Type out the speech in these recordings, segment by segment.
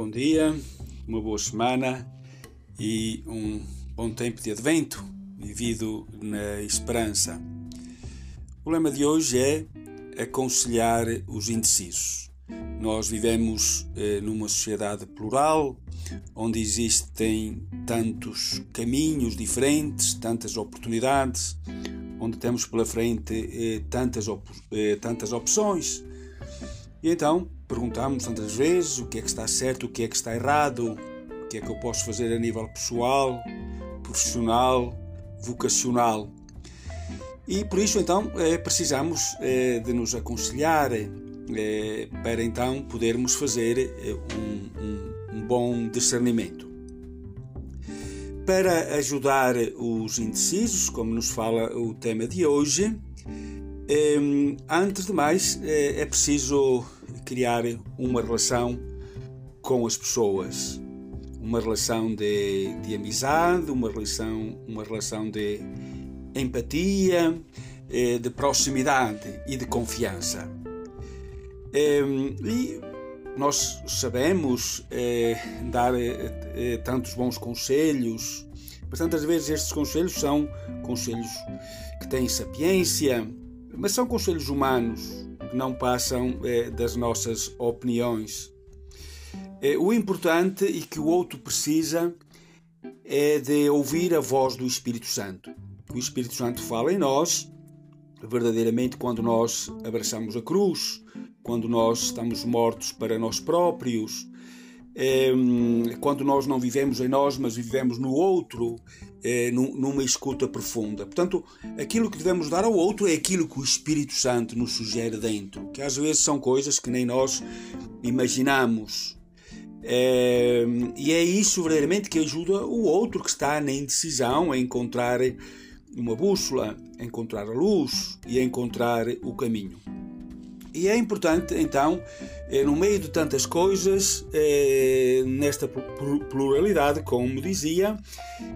bom dia, uma boa semana e um bom tempo de advento vivido na esperança. O lema de hoje é aconselhar os indecisos. Nós vivemos eh, numa sociedade plural, onde existem tantos caminhos diferentes, tantas oportunidades, onde temos pela frente eh, tantas, op eh, tantas opções. E então perguntamos tantas vezes o que é que está certo, o que é que está errado, o que é que eu posso fazer a nível pessoal, profissional, vocacional. E por isso então eh, precisamos eh, de nos aconselhar eh, para então podermos fazer um, um, um bom discernimento. Para ajudar os indecisos, como nos fala o tema de hoje, antes de mais é preciso criar uma relação com as pessoas, uma relação de, de amizade, uma relação, uma relação de empatia, eh, de proximidade e de confiança. E nós sabemos eh, dar eh, tantos bons conselhos, mas tantas vezes estes conselhos são conselhos que têm sapiência, mas são conselhos humanos, que não passam eh, das nossas opiniões. Eh, o importante e que o outro precisa é de ouvir a voz do Espírito Santo. O Espírito Santo fala em nós, verdadeiramente, quando nós abraçamos a cruz, quando nós estamos mortos para nós próprios, quando nós não vivemos em nós, mas vivemos no outro, é, numa escuta profunda. Portanto, aquilo que devemos dar ao outro é aquilo que o Espírito Santo nos sugere dentro, que às vezes são coisas que nem nós imaginamos. É, e é isso verdadeiramente que ajuda o outro que está na indecisão a encontrar uma bússola, a encontrar a luz e a encontrar o caminho. E é importante, então, eh, no meio de tantas coisas, eh, nesta pluralidade, como dizia,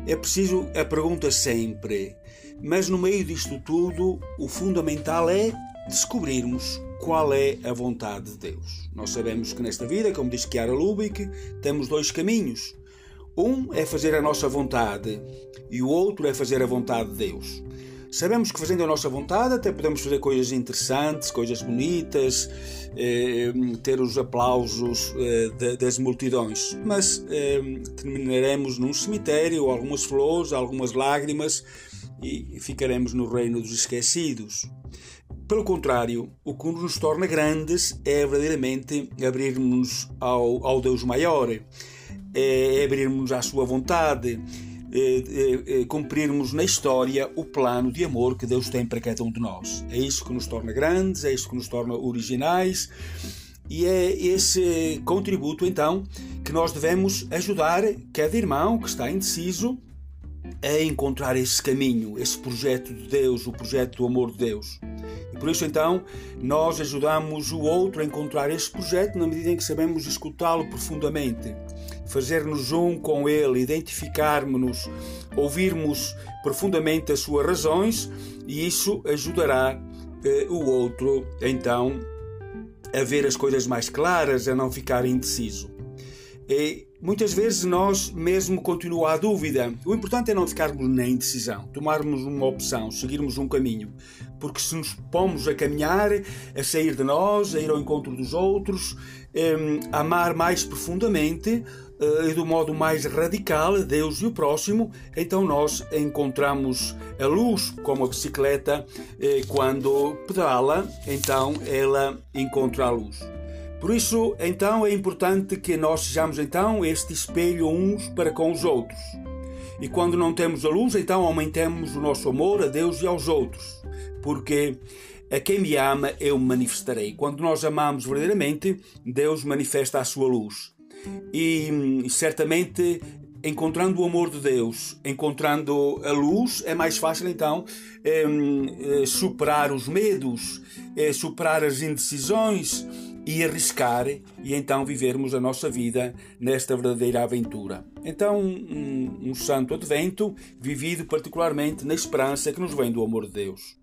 é preciso a pergunta sempre. Mas no meio disto tudo, o fundamental é descobrirmos qual é a vontade de Deus. Nós sabemos que nesta vida, como diz Chiara Lubick, temos dois caminhos. Um é fazer a nossa vontade e o outro é fazer a vontade de Deus. Sabemos que fazendo a nossa vontade até podemos fazer coisas interessantes, coisas bonitas, eh, ter os aplausos eh, das multidões, mas eh, terminaremos num cemitério, algumas flores, algumas lágrimas e ficaremos no reino dos esquecidos. Pelo contrário, o que nos torna grandes é verdadeiramente abrirmos ao, ao Deus maior, é abrirmos à sua vontade eh, eh, eh, cumprirmos na história o plano de amor que Deus tem para cada um de nós. É isso que nos torna grandes, é isso que nos torna originais e é esse contributo então que nós devemos ajudar cada irmão que está indeciso a encontrar esse caminho, esse projeto de Deus, o projeto do amor de Deus. Por isso então nós ajudamos o outro a encontrar esse projeto na medida em que sabemos escutá-lo profundamente fazer-nos um com Ele, identificarmos-nos, ouvirmos profundamente as suas razões e isso ajudará eh, o outro então a ver as coisas mais claras, a não ficar indeciso. E muitas vezes nós mesmo continua a dúvida. O importante é não ficarmos na indecisão, tomarmos uma opção, seguirmos um caminho. Porque se nos pomos a caminhar, a sair de nós, a ir ao encontro dos outros, a amar mais profundamente, eh, e do modo mais radical, Deus e o próximo, então nós encontramos a luz, como a bicicleta, eh, quando pedala, então ela encontra a luz. Por isso, então, é importante que nós sejamos então este espelho uns para com os outros. E quando não temos a luz, então aumentemos o nosso amor a Deus e aos outros. Porque a quem me ama eu manifestarei. Quando nós amamos verdadeiramente, Deus manifesta a sua luz e certamente encontrando o amor de Deus, encontrando a luz, é mais fácil então é, é, superar os medos, é, superar as indecisões e arriscar e então vivermos a nossa vida nesta verdadeira aventura. Então, um, um santo advento vivido particularmente na esperança que nos vem do amor de Deus.